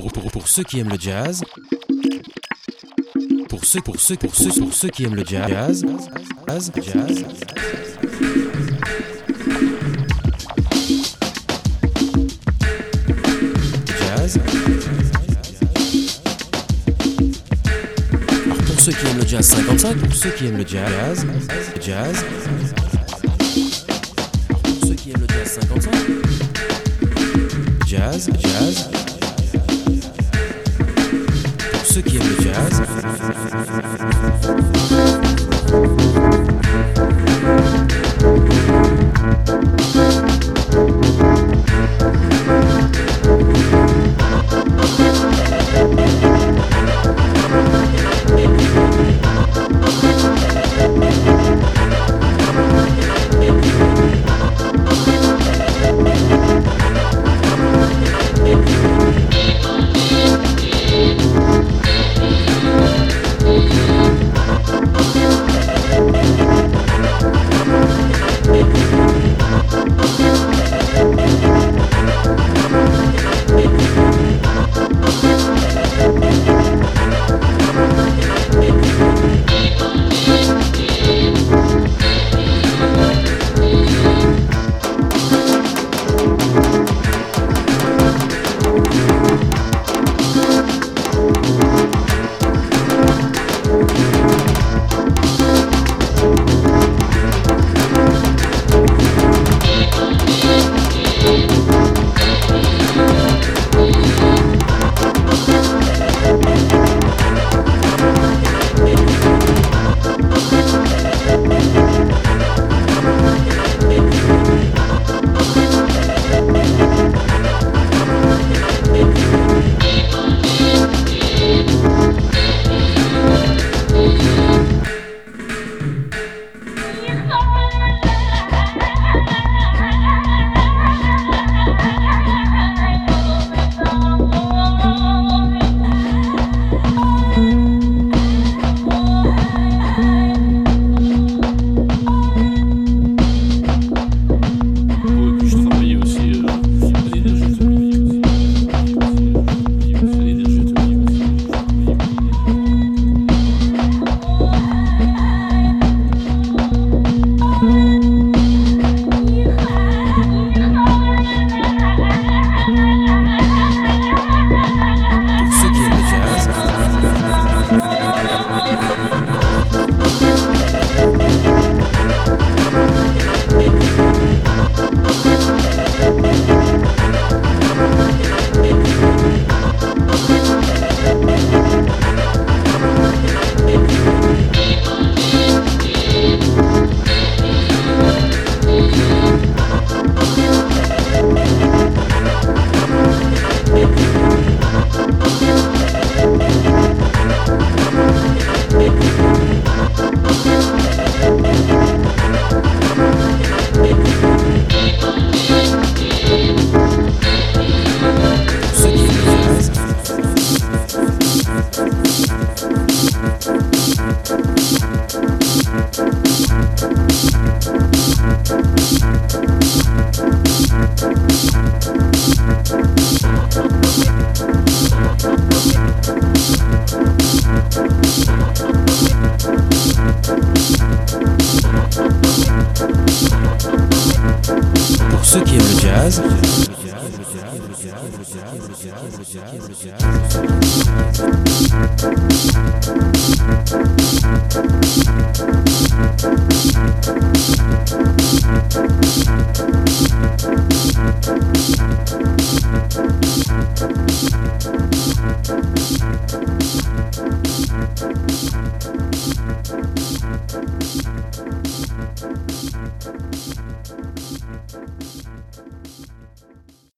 pour, pour, pour ceux qui aiment le jazz. Pour ceux, pour ceux, pour ceux, pour ceux qui aiment le jazz. Jazz, jazz. Jazz. Pour ceux qui aiment le jazz 55, pour ceux qui aiment le jazz, jazz. Pour ceux qui aiment le jazz,